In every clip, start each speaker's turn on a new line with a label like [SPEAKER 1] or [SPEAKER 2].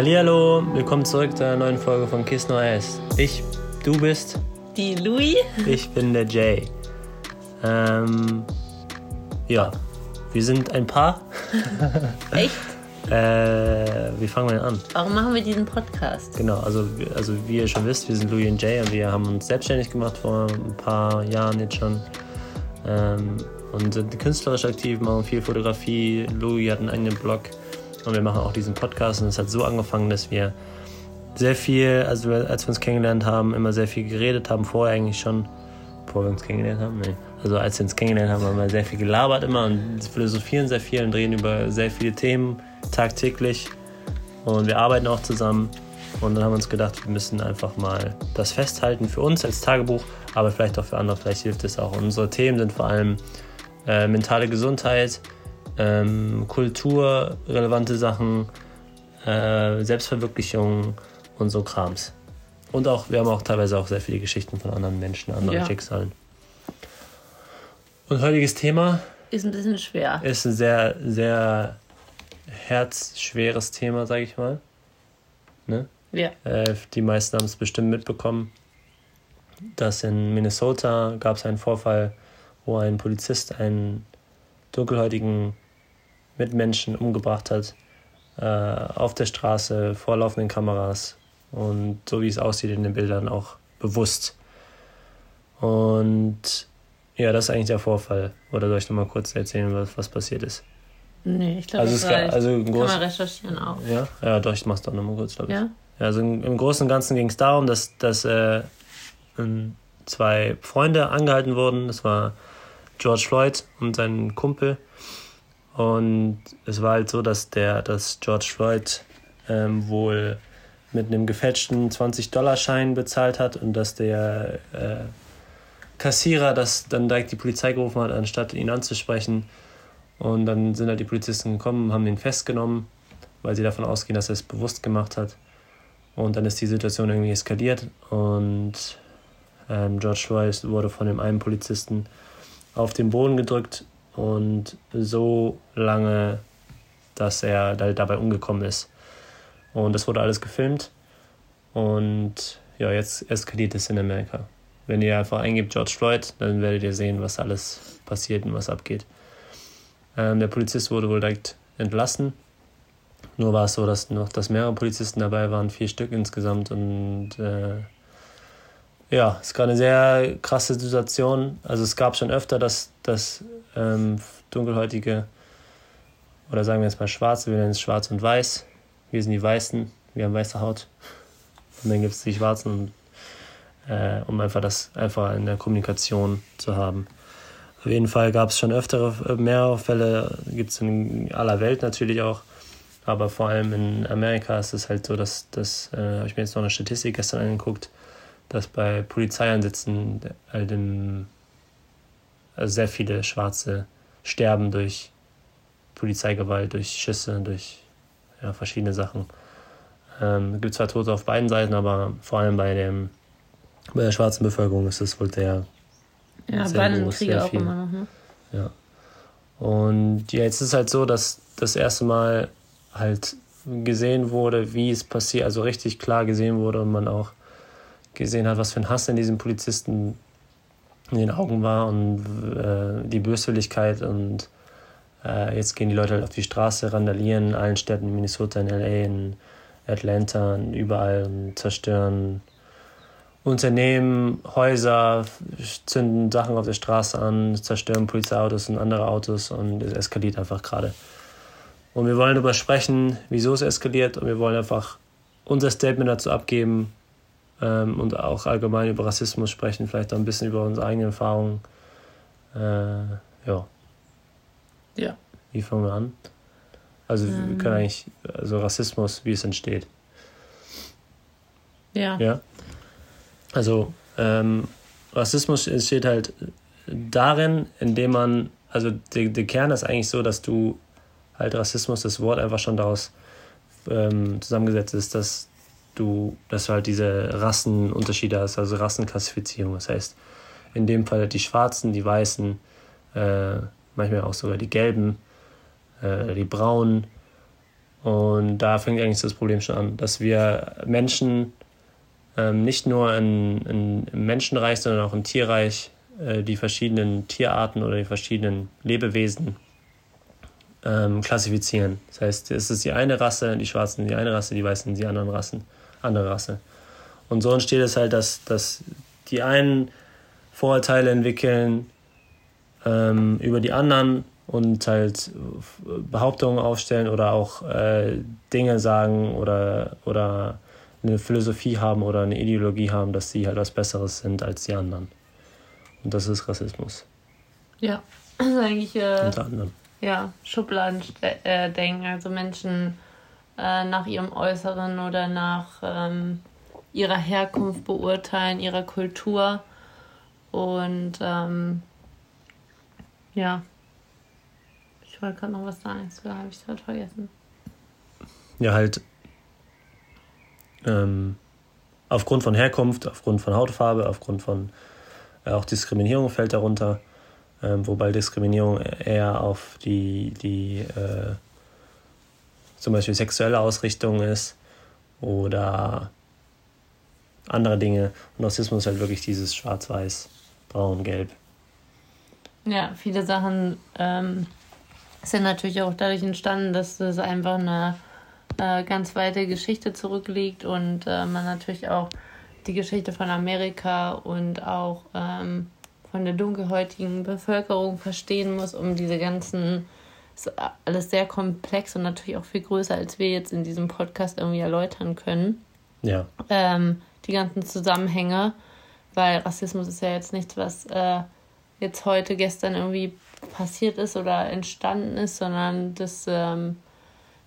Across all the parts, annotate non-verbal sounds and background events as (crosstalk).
[SPEAKER 1] Hallihallo, willkommen zurück zu einer neuen Folge von Kiss No Ass. Ich, du bist
[SPEAKER 2] die Louis.
[SPEAKER 1] Ich bin der Jay. Ähm, ja, wir sind ein Paar. (laughs)
[SPEAKER 2] Echt?
[SPEAKER 1] Äh, wie fangen wir denn an?
[SPEAKER 2] Warum machen wir diesen Podcast?
[SPEAKER 1] Genau, also, also wie ihr schon wisst, wir sind Louis und Jay und wir haben uns selbstständig gemacht vor ein paar Jahren jetzt schon. Ähm, und sind künstlerisch aktiv, machen viel Fotografie. Louis hat einen eigenen Blog und wir machen auch diesen Podcast. Und es hat so angefangen, dass wir sehr viel, also als wir uns kennengelernt haben, immer sehr viel geredet haben, vorher eigentlich schon, bevor wir uns kennengelernt haben, nee. Also als wir uns kennengelernt haben, haben wir sehr viel gelabert immer und philosophieren sehr viel und reden über sehr viele Themen tagtäglich. Und wir arbeiten auch zusammen. Und dann haben wir uns gedacht, wir müssen einfach mal das festhalten für uns als Tagebuch, aber vielleicht auch für andere, vielleicht hilft es auch. Und unsere Themen sind vor allem äh, mentale Gesundheit, ähm, kulturrelevante Sachen, äh, Selbstverwirklichung und so Krams. Und auch, wir haben auch teilweise auch sehr viele Geschichten von anderen Menschen, anderen ja. Schicksalen. Und heutiges Thema
[SPEAKER 2] ist ein bisschen schwer.
[SPEAKER 1] Ist ein sehr, sehr herzschweres Thema, sage ich mal. Ne?
[SPEAKER 2] Ja.
[SPEAKER 1] Äh, die meisten haben es bestimmt mitbekommen, dass in Minnesota gab es einen Vorfall, wo ein Polizist einen dunkelhäutigen Mitmenschen umgebracht hat, äh, auf der Straße, vor laufenden Kameras und so wie es aussieht in den Bildern auch bewusst. Und ja, das ist eigentlich der Vorfall. Oder soll ich noch mal kurz erzählen, was, was passiert ist?
[SPEAKER 2] Nee, ich glaube, also das reicht. Also Kann man recherchieren auch.
[SPEAKER 1] Ja, ja doch, ich mach's doch noch mal kurz, glaube ich. Ja? ja? Also im Großen und Ganzen ging es darum, dass, dass äh, zwei Freunde angehalten wurden. Das war George Floyd und sein Kumpel. Und es war halt so, dass der, dass George Floyd ähm, wohl mit einem gefälschten 20-Dollar-Schein bezahlt hat und dass der äh, Kassierer das dann direkt die Polizei gerufen hat, anstatt ihn anzusprechen. Und dann sind halt die Polizisten gekommen, haben ihn festgenommen, weil sie davon ausgehen, dass er es bewusst gemacht hat. Und dann ist die Situation irgendwie eskaliert und ähm, George Floyd wurde von dem einen Polizisten auf den Boden gedrückt und so lange, dass er dabei umgekommen ist. Und das wurde alles gefilmt und ja, jetzt eskaliert es in Amerika. Wenn ihr einfach eingebt George Floyd, dann werdet ihr sehen, was alles passiert und was abgeht. Ähm, der Polizist wurde wohl direkt entlassen. Nur war es so, dass noch dass mehrere Polizisten dabei waren, vier Stück insgesamt. Und äh, ja, es war eine sehr krasse Situation. Also es gab schon öfter, dass, dass ähm, dunkelhäutige oder sagen wir jetzt mal schwarze, wir nennen es schwarz und weiß. Wir sind die Weißen, wir haben weiße Haut. Und dann gibt es die Schwarzen äh, um einfach das einfach in der Kommunikation zu haben. Auf jeden Fall gab es schon öftere, äh, mehrere Fälle, gibt es in aller Welt natürlich auch, aber vor allem in Amerika ist es halt so, dass, dass äh, habe ich mir jetzt noch eine Statistik gestern angeguckt, dass bei Polizeieinsätzen halt im, also sehr viele Schwarze sterben durch Polizeigewalt, durch Schüsse, durch ja, verschiedene Sachen. Ähm, es gibt zwar Tote auf beiden Seiten, aber vor allem bei dem bei der schwarzen Bevölkerung ist das wohl der.
[SPEAKER 2] Ja, sehr bei den Kriegen auch immer noch, ne?
[SPEAKER 1] Ja. Und ja, jetzt ist es halt so, dass das erste Mal halt gesehen wurde, wie es passiert, also richtig klar gesehen wurde und man auch gesehen hat, was für ein Hass in diesen Polizisten in den Augen war und äh, die Böswilligkeit und äh, jetzt gehen die Leute halt auf die Straße, randalieren in allen Städten, in Minnesota, in LA, in Atlanta, überall und zerstören Unternehmen, Häuser, zünden Sachen auf der Straße an, zerstören Polizeiautos und andere Autos und es eskaliert einfach gerade. Und wir wollen darüber sprechen, wieso es eskaliert und wir wollen einfach unser Statement dazu abgeben ähm, und auch allgemein über Rassismus sprechen, vielleicht auch ein bisschen über unsere eigenen Erfahrungen. Äh, ja.
[SPEAKER 2] Ja.
[SPEAKER 1] Wie fangen wir an? Also ähm. wir können eigentlich, also Rassismus, wie es entsteht.
[SPEAKER 2] Ja.
[SPEAKER 1] Ja. Also ähm, Rassismus entsteht halt darin, indem man, also der, der Kern ist eigentlich so, dass du halt Rassismus, das Wort einfach schon daraus ähm, zusammengesetzt ist, dass du, dass du halt diese Rassenunterschiede hast, also Rassenklassifizierung. Das heißt, in dem Fall die Schwarzen, die Weißen, äh, manchmal auch sogar die Gelben, äh, die Braunen Und da fängt eigentlich das Problem schon an, dass wir Menschen ähm, nicht nur in, in, im Menschenreich, sondern auch im Tierreich äh, die verschiedenen Tierarten oder die verschiedenen Lebewesen ähm, klassifizieren. Das heißt, es ist die eine Rasse, die Schwarzen die eine Rasse, die Weißen die anderen Rassen, andere Rasse. Und so entsteht es halt, dass, dass die einen Vorurteile entwickeln ähm, über die anderen und halt Behauptungen aufstellen oder auch äh, Dinge sagen oder, oder eine Philosophie haben oder eine Ideologie haben, dass sie halt was Besseres sind als die anderen. Und das ist Rassismus.
[SPEAKER 2] Ja, also eigentlich äh, unter anderem. Ja, Schubladen äh, denken, also Menschen äh, nach ihrem Äußeren oder nach ähm, ihrer Herkunft beurteilen, ihrer Kultur. Und ähm, ja, ich wollte gerade noch was sagen, so habe ich es halt vergessen.
[SPEAKER 1] Ja, halt ähm, aufgrund von Herkunft, aufgrund von Hautfarbe, aufgrund von äh, auch Diskriminierung fällt darunter, ähm, wobei Diskriminierung eher auf die, die äh, zum Beispiel sexuelle Ausrichtung ist oder andere Dinge. Und Rassismus ist halt wirklich dieses Schwarz-Weiß, Braun, Gelb.
[SPEAKER 2] Ja, viele Sachen ähm, sind natürlich auch dadurch entstanden, dass es einfach eine äh, ganz weite Geschichte zurückliegt und äh, man natürlich auch die Geschichte von Amerika und auch ähm, von der dunkelhäutigen Bevölkerung verstehen muss, um diese ganzen, ist alles sehr komplex und natürlich auch viel größer, als wir jetzt in diesem Podcast irgendwie erläutern können. Ja. Ähm, die ganzen Zusammenhänge, weil Rassismus ist ja jetzt nichts, was äh, jetzt heute, gestern irgendwie passiert ist oder entstanden ist, sondern das ähm,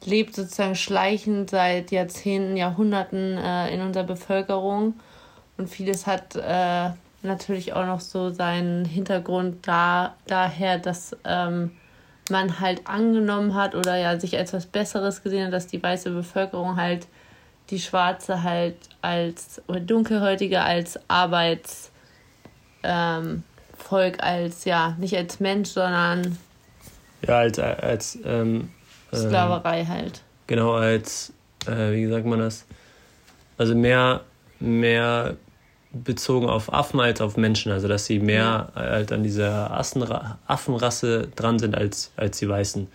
[SPEAKER 2] lebt sozusagen schleichend seit Jahrzehnten, Jahrhunderten äh, in unserer Bevölkerung. Und vieles hat äh, natürlich auch noch so seinen Hintergrund da, daher, dass ähm, man halt angenommen hat oder ja sich als was Besseres gesehen hat, dass die weiße Bevölkerung halt die Schwarze halt als oder Dunkelhäutige als Arbeitsvolk, ähm, als ja, nicht als Mensch, sondern
[SPEAKER 1] ja, als, als ähm,
[SPEAKER 2] Sklaverei ähm, halt.
[SPEAKER 1] Genau, als, äh, wie sagt man das? Also mehr, mehr bezogen auf Affen als auf Menschen. Also dass sie mehr halt an dieser Affenrasse dran sind als, als die Weißen.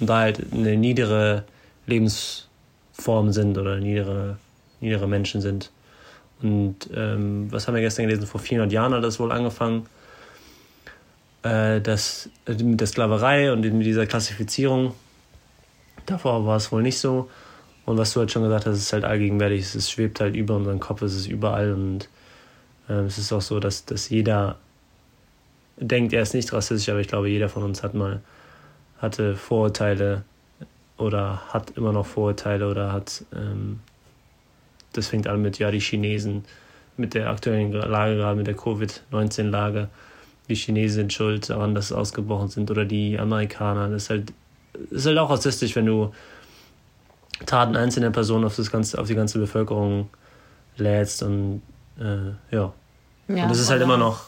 [SPEAKER 1] Und da halt eine niedere Lebensform sind oder niedere, niedere Menschen sind. Und ähm, was haben wir gestern gelesen? Vor 400 Jahren hat das wohl angefangen. Äh, das, mit der Sklaverei und mit dieser Klassifizierung. Davor war es wohl nicht so. Und was du halt schon gesagt hast, ist halt allgegenwärtig. Es schwebt halt über unseren Kopf, es ist überall. Und es ist auch so, dass, dass jeder denkt, er ist nicht rassistisch, aber ich glaube, jeder von uns hat mal hatte Vorurteile oder hat immer noch Vorurteile oder hat, ähm, das fängt an mit, ja, die Chinesen, mit der aktuellen Lage, gerade mit der Covid-19-Lage, die Chinesen sind schuld daran, dass es ausgebrochen sind oder die Amerikaner. Das ist halt, das ist halt auch rassistisch, wenn du Taten einzelner Personen auf, das ganze, auf die ganze Bevölkerung lädst und äh, ja. ja. Und das ist halt immer noch,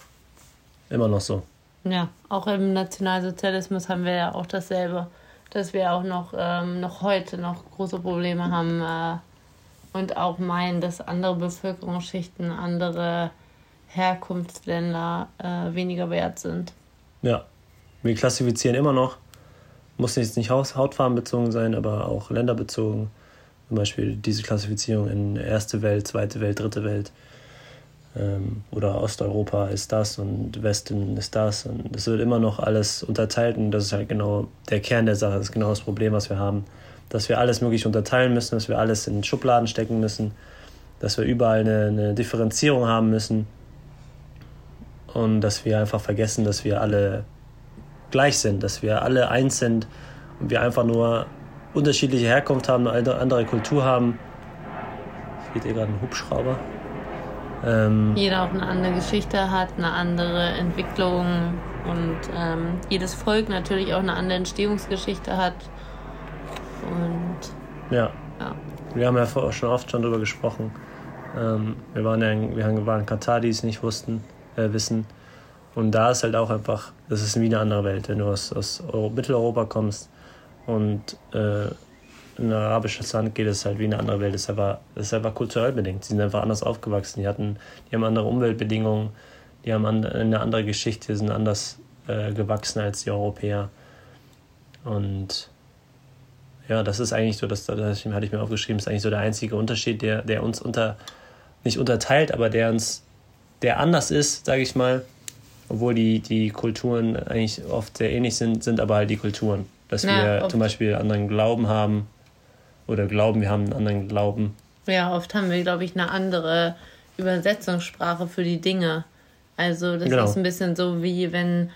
[SPEAKER 1] immer noch so.
[SPEAKER 2] Ja, auch im Nationalsozialismus haben wir ja auch dasselbe, dass wir auch noch, ähm, noch heute noch große Probleme haben äh, und auch meinen, dass andere Bevölkerungsschichten, andere Herkunftsländer äh, weniger wert sind.
[SPEAKER 1] Ja, wir klassifizieren immer noch, muss jetzt nicht hautfarbenbezogen sein, aber auch länderbezogen. Zum Beispiel diese Klassifizierung in erste Welt, zweite Welt, dritte Welt oder Osteuropa ist das und Westen ist das und es wird immer noch alles unterteilt und das ist halt genau der Kern der Sache, das ist genau das Problem, was wir haben, dass wir alles möglich unterteilen müssen, dass wir alles in Schubladen stecken müssen, dass wir überall eine, eine Differenzierung haben müssen und dass wir einfach vergessen, dass wir alle gleich sind, dass wir alle eins sind und wir einfach nur unterschiedliche Herkunft haben, eine andere Kultur haben. Seht ihr gerade einen Hubschrauber?
[SPEAKER 2] Ähm, Jeder auch eine andere Geschichte hat, eine andere Entwicklung und ähm, jedes Volk natürlich auch eine andere Entstehungsgeschichte hat. Und
[SPEAKER 1] ja. ja. Wir haben ja schon oft schon darüber gesprochen. Ähm, wir waren ja in, wir waren in Katar, die es nicht wussten, äh, wissen. Und da ist halt auch einfach, das ist wie eine andere Welt, wenn du aus, aus Mitteleuropa kommst und äh, in ein arabisches Land geht, ist halt wie eine andere Welt. Das ist einfach, das ist einfach kulturell bedingt. Sie sind einfach anders aufgewachsen. Die hatten, die haben andere Umweltbedingungen, die haben eine andere Geschichte, sind anders äh, gewachsen als die Europäer. Und ja, das ist eigentlich so, das, das hatte ich mir aufgeschrieben, ist eigentlich so der einzige Unterschied, der, der uns unter, nicht unterteilt, aber der uns, der anders ist, sage ich mal, obwohl die, die Kulturen eigentlich oft sehr ähnlich sind, sind aber halt die Kulturen. Dass ja, wir oft. zum Beispiel anderen Glauben haben oder glauben, wir haben einen anderen Glauben.
[SPEAKER 2] Ja, oft haben wir, glaube ich, eine andere Übersetzungssprache für die Dinge. Also das genau. ist ein bisschen so wie wenn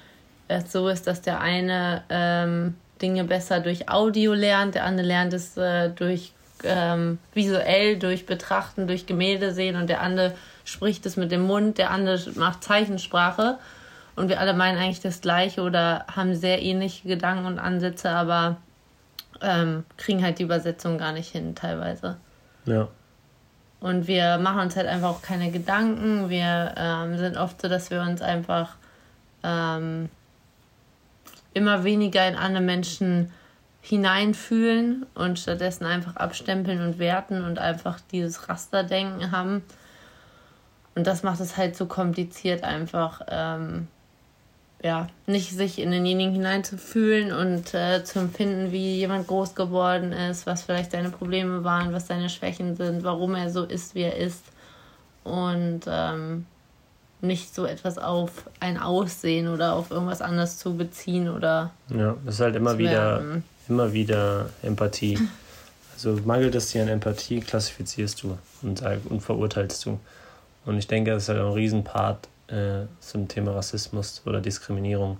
[SPEAKER 2] es so ist, dass der eine ähm, Dinge besser durch Audio lernt, der andere lernt es äh, durch ähm, visuell, durch Betrachten, durch Gemälde sehen und der andere spricht es mit dem Mund, der andere macht Zeichensprache und wir alle meinen eigentlich das Gleiche oder haben sehr ähnliche Gedanken und Ansätze, aber ähm, kriegen halt die Übersetzung gar nicht hin teilweise. Ja. Und wir machen uns halt einfach auch keine Gedanken. Wir ähm, sind oft so, dass wir uns einfach ähm, immer weniger in andere Menschen hineinfühlen und stattdessen einfach abstempeln und werten und einfach dieses Rasterdenken haben. Und das macht es halt so kompliziert, einfach ähm, ja, nicht sich in denjenigen hineinzufühlen und äh, zu empfinden, wie jemand groß geworden ist, was vielleicht seine Probleme waren, was seine Schwächen sind, warum er so ist, wie er ist. Und ähm, nicht so etwas auf ein Aussehen oder auf irgendwas anderes zu beziehen oder.
[SPEAKER 1] Ja, das ist halt immer wieder, immer wieder Empathie. Also mangelt es dir an Empathie, klassifizierst du und, und verurteilst du. Und ich denke, das ist halt ein Riesenpart äh, zum Thema Rassismus oder Diskriminierung,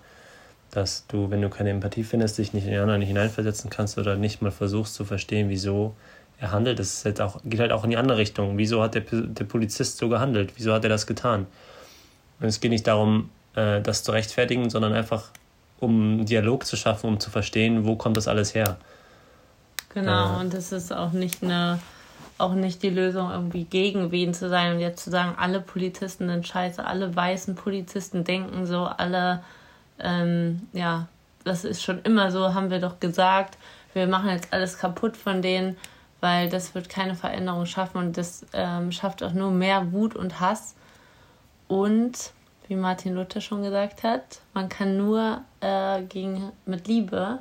[SPEAKER 1] dass du, wenn du keine Empathie findest, dich nicht in den anderen hineinversetzen kannst oder nicht mal versuchst zu verstehen, wieso er handelt. Das halt auch, geht halt auch in die andere Richtung. Wieso hat der, der Polizist so gehandelt? Wieso hat er das getan? Und es geht nicht darum, äh, das zu rechtfertigen, sondern einfach um Dialog zu schaffen, um zu verstehen, wo kommt das alles her.
[SPEAKER 2] Genau, äh, und es ist auch nicht eine auch nicht die Lösung, irgendwie gegen wen zu sein und jetzt zu sagen, alle Polizisten sind scheiße, alle weißen Polizisten denken so, alle, ähm, ja, das ist schon immer so, haben wir doch gesagt, wir machen jetzt alles kaputt von denen, weil das wird keine Veränderung schaffen und das ähm, schafft auch nur mehr Wut und Hass. Und wie Martin Luther schon gesagt hat, man kann nur äh, gegen, mit Liebe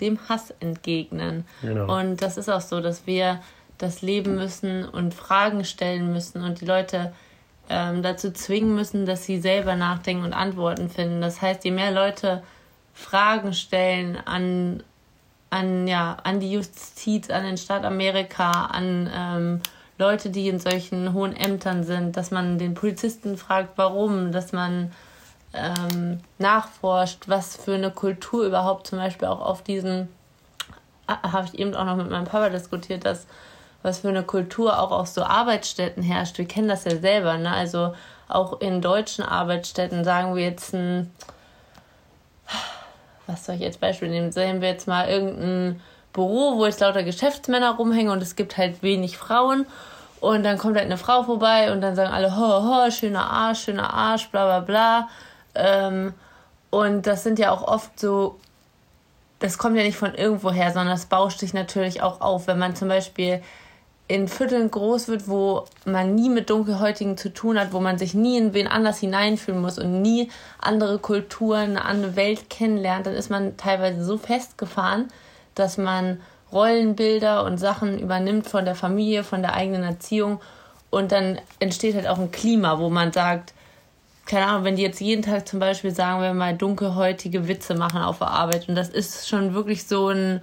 [SPEAKER 2] dem Hass entgegnen. Genau. Und das ist auch so, dass wir das leben müssen und Fragen stellen müssen und die Leute ähm, dazu zwingen müssen, dass sie selber nachdenken und Antworten finden. Das heißt, je mehr Leute Fragen stellen an, an, ja, an die Justiz, an den Staat Amerika, an ähm, Leute, die in solchen hohen Ämtern sind, dass man den Polizisten fragt, warum, dass man ähm, nachforscht, was für eine Kultur überhaupt zum Beispiel auch auf diesen, habe ich eben auch noch mit meinem Papa diskutiert, dass was für eine Kultur auch auf so Arbeitsstätten herrscht. Wir kennen das ja selber, ne? Also auch in deutschen Arbeitsstätten sagen wir jetzt ein, was soll ich jetzt Beispiel nehmen? Sehen wir jetzt mal irgendein Büro, wo jetzt lauter Geschäftsmänner rumhängen und es gibt halt wenig Frauen. Und dann kommt halt eine Frau vorbei und dann sagen alle, ho, ho, schöner Arsch, schöner Arsch, bla bla bla. Ähm, und das sind ja auch oft so, das kommt ja nicht von irgendwoher, sondern das bauscht sich natürlich auch auf. Wenn man zum Beispiel in Vierteln groß wird, wo man nie mit Dunkelhäutigen zu tun hat, wo man sich nie in wen anders hineinfühlen muss und nie andere Kulturen, eine andere Welt kennenlernt, dann ist man teilweise so festgefahren, dass man Rollenbilder und Sachen übernimmt von der Familie, von der eigenen Erziehung und dann entsteht halt auch ein Klima, wo man sagt, keine Ahnung, wenn die jetzt jeden Tag zum Beispiel sagen wir mal dunkelhäutige Witze machen auf der Arbeit und das ist schon wirklich so ein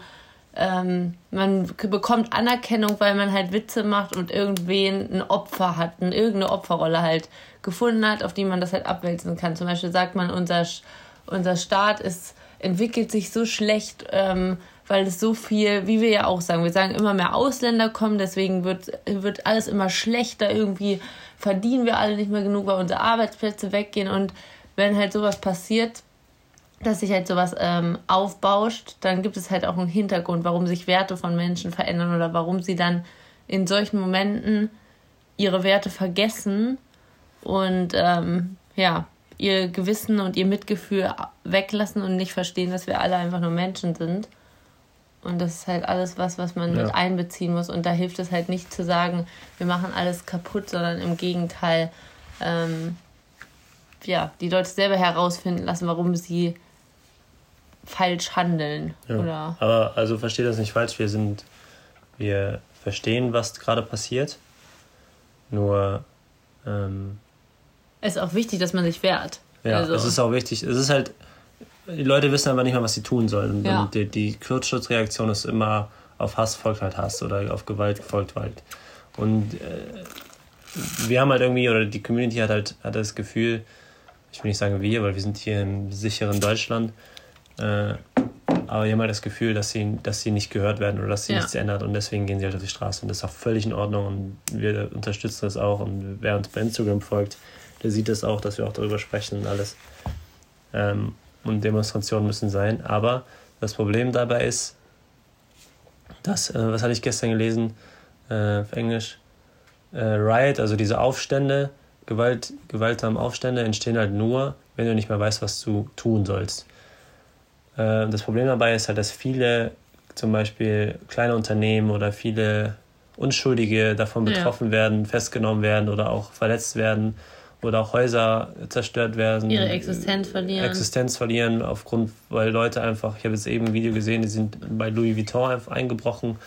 [SPEAKER 2] ähm, man bekommt Anerkennung, weil man halt Witze macht und irgendwen ein Opfer hat, eine, irgendeine Opferrolle halt gefunden hat, auf die man das halt abwälzen kann. Zum Beispiel sagt man, unser, unser Staat ist, entwickelt sich so schlecht, ähm, weil es so viel, wie wir ja auch sagen, wir sagen immer mehr Ausländer kommen, deswegen wird, wird alles immer schlechter, irgendwie verdienen wir alle nicht mehr genug, weil unsere Arbeitsplätze weggehen und wenn halt sowas passiert, dass sich halt sowas ähm, aufbauscht, dann gibt es halt auch einen Hintergrund, warum sich Werte von Menschen verändern oder warum sie dann in solchen Momenten ihre Werte vergessen und ähm, ja, ihr Gewissen und ihr Mitgefühl weglassen und nicht verstehen, dass wir alle einfach nur Menschen sind. Und das ist halt alles was, was man ja. mit einbeziehen muss. Und da hilft es halt nicht zu sagen, wir machen alles kaputt, sondern im Gegenteil, ähm, ja, die Leute selber herausfinden lassen, warum sie falsch handeln.
[SPEAKER 1] Ja. Oder Aber also verstehe das nicht falsch, wir sind, wir verstehen, was gerade passiert. Nur ähm,
[SPEAKER 2] es ist auch wichtig, dass man sich wehrt.
[SPEAKER 1] Ja, also. es ist auch wichtig. Es ist halt, die Leute wissen aber nicht mal, was sie tun sollen. Ja. Und die, die Kurzschutzreaktion ist immer, auf Hass folgt halt Hass oder auf Gewalt folgt Gewalt. Und äh, wir haben halt irgendwie, oder die Community hat halt hat das Gefühl, ich will nicht sagen wir, weil wir sind hier im sicheren Deutschland, äh, aber die haben halt das Gefühl, dass sie, dass sie nicht gehört werden oder dass sie ja. nichts ändert und deswegen gehen sie halt auf die Straße und das ist auch völlig in Ordnung und wir unterstützen das auch und wer uns bei Instagram folgt, der sieht das auch, dass wir auch darüber sprechen und alles. Ähm, und Demonstrationen müssen sein, aber das Problem dabei ist, dass, äh, was hatte ich gestern gelesen äh, auf Englisch, äh, Riot, also diese Aufstände, Gewalt, gewaltsame Aufstände entstehen halt nur, wenn du nicht mehr weißt, was du tun sollst. Äh, das Problem dabei ist halt, dass viele zum Beispiel kleine Unternehmen oder viele Unschuldige davon betroffen ja. werden, festgenommen werden oder auch verletzt werden oder auch Häuser zerstört werden.
[SPEAKER 2] Ihre Existenz verlieren.
[SPEAKER 1] Existenz verlieren aufgrund, weil Leute einfach, ich habe jetzt eben ein Video gesehen, die sind bei Louis Vuitton eingebrochen.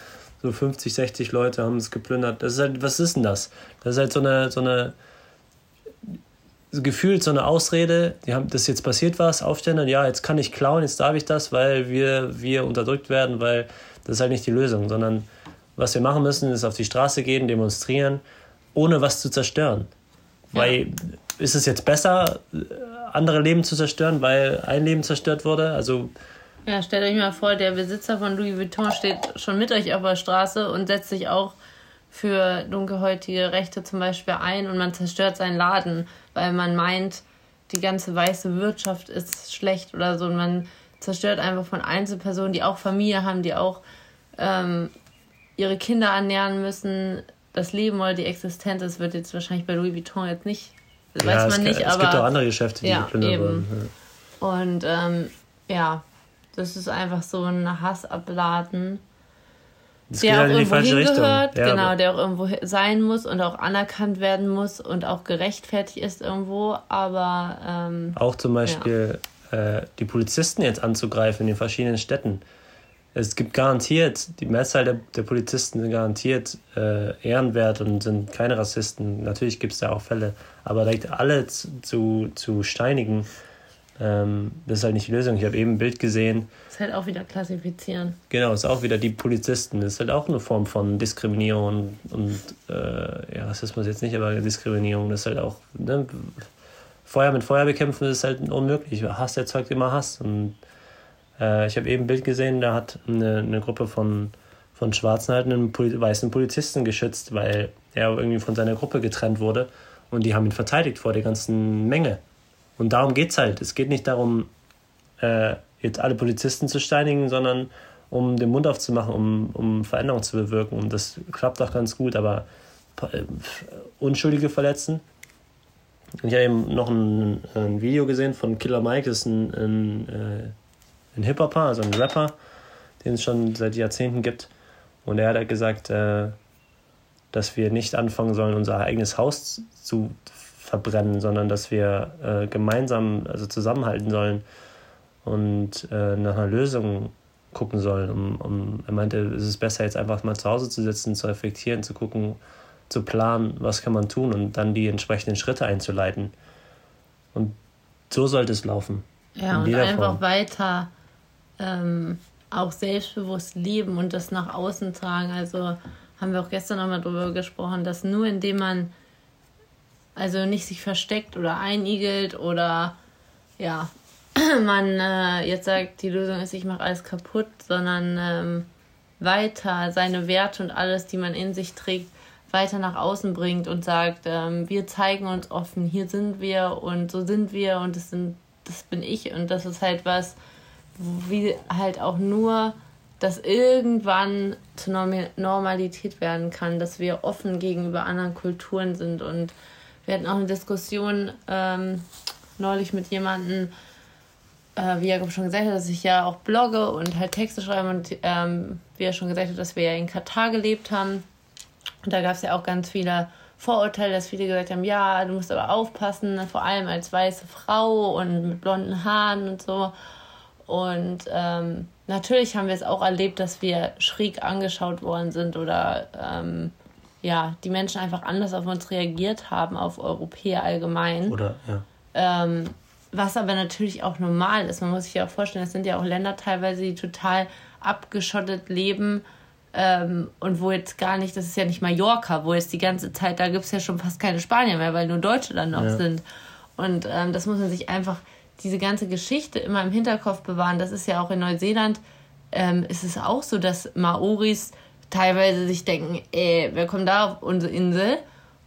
[SPEAKER 1] So 50, 60 Leute haben es geplündert. Das ist halt, was ist denn das? Das ist halt so eine, so eine gefühlt so eine Ausrede, die haben, das jetzt passiert was, Aufstände, ja, jetzt kann ich klauen, jetzt darf ich das, weil wir, wir unterdrückt werden, weil das ist halt nicht die Lösung, sondern was wir machen müssen, ist auf die Straße gehen, demonstrieren, ohne was zu zerstören. Ja. Weil ist es jetzt besser, andere Leben zu zerstören, weil ein Leben zerstört wurde? Also
[SPEAKER 2] ja, stellt euch mal vor, der Besitzer von Louis Vuitton steht schon mit euch auf der Straße und setzt sich auch für dunkelhäutige Rechte zum Beispiel ein und man zerstört seinen Laden, weil man meint, die ganze weiße Wirtschaft ist schlecht oder so und man zerstört einfach von Einzelpersonen, die auch Familie haben, die auch ähm, ihre Kinder ernähren müssen, das Leben oder die Existenz. Das wird jetzt wahrscheinlich bei Louis Vuitton jetzt nicht, das ja, weiß man nicht, kann, aber. Es gibt auch andere Geschäfte, die ja, geplündert wurden. Ja. Und ähm, ja, das ist einfach so ein Hassabladen das der auch irgendwo hingehört, ja, genau, der auch irgendwo sein muss und auch anerkannt werden muss und auch gerechtfertigt ist irgendwo, aber ähm,
[SPEAKER 1] auch zum Beispiel ja. äh, die Polizisten jetzt anzugreifen in den verschiedenen Städten. Es gibt garantiert, die Mehrzahl der, der Polizisten sind garantiert äh, ehrenwert und sind keine Rassisten. Natürlich gibt es da auch Fälle, aber direkt alle zu, zu steinigen, ähm, das ist halt nicht die Lösung. Ich habe eben ein Bild gesehen.
[SPEAKER 2] Das ist halt auch wieder klassifizieren.
[SPEAKER 1] Genau, ist auch wieder die Polizisten. Das ist halt auch eine Form von Diskriminierung und, und äh, ja, Rassismus jetzt nicht, aber Diskriminierung. Das ist halt auch, ne, Feuer mit Feuer bekämpfen ist halt unmöglich. Hass erzeugt immer Hass. Und äh, ich habe eben ein Bild gesehen, da hat eine, eine Gruppe von, von Schwarzen halt einen Poli weißen Polizisten geschützt, weil er irgendwie von seiner Gruppe getrennt wurde. Und die haben ihn verteidigt vor der ganzen Menge. Und darum geht es halt. Es geht nicht darum, äh, jetzt alle Polizisten zu steinigen, sondern um den Mund aufzumachen, um, um Veränderungen zu bewirken. Und das klappt auch ganz gut, aber äh, Unschuldige verletzen. Ich habe eben noch ein, ein, Video gesehen von Killer Mike, das ist ein, ein, äh, ein Hip-Hopper, also ein Rapper, den es schon seit Jahrzehnten gibt. Und er hat halt gesagt, äh, dass wir nicht anfangen sollen, unser eigenes Haus zu verbrennen, sondern dass wir äh, gemeinsam, also zusammenhalten sollen und äh, nach einer Lösung gucken sollen. Um, um, er meinte, es ist besser, jetzt einfach mal zu Hause zu sitzen, zu reflektieren, zu gucken, zu planen, was kann man tun und dann die entsprechenden Schritte einzuleiten. Und so sollte es laufen.
[SPEAKER 2] Ja, und einfach Form. weiter ähm, auch selbstbewusst leben und das nach außen tragen. Also haben wir auch gestern nochmal darüber gesprochen, dass nur indem man also nicht sich versteckt oder einigelt oder ja, (clears throat) man äh, jetzt sagt, die Lösung ist, ich mache alles kaputt, sondern ähm, weiter seine Werte und alles, die man in sich trägt, weiter nach außen bringt und sagt, ähm, wir zeigen uns offen, hier sind wir und so sind wir und das sind, das bin ich. Und das ist halt was, wie halt auch nur das irgendwann zur Normalität werden kann, dass wir offen gegenüber anderen Kulturen sind und wir hatten auch eine Diskussion ähm, neulich mit jemandem, äh, wie Jakob schon gesagt hat, dass ich ja auch blogge und halt Texte schreibe und ähm, wie er schon gesagt hat, dass wir ja in Katar gelebt haben. Und da gab es ja auch ganz viele Vorurteile, dass viele gesagt haben, ja, du musst aber aufpassen, vor allem als weiße Frau und mit blonden Haaren und so. Und ähm, natürlich haben wir es auch erlebt, dass wir schräg angeschaut worden sind oder ähm, ja, die Menschen einfach anders auf uns reagiert haben, auf Europäer allgemein. Oder, ja. Ähm, was aber natürlich auch normal ist. Man muss sich ja auch vorstellen, es sind ja auch Länder teilweise, die total abgeschottet leben ähm, und wo jetzt gar nicht, das ist ja nicht Mallorca, wo jetzt die ganze Zeit, da gibt es ja schon fast keine Spanier mehr, weil nur Deutsche dann noch ja. sind. Und ähm, das muss man sich einfach, diese ganze Geschichte immer im Hinterkopf bewahren. Das ist ja auch in Neuseeland, ähm, ist es auch so, dass Maoris teilweise sich denken, ey, wer kommt da auf unsere Insel?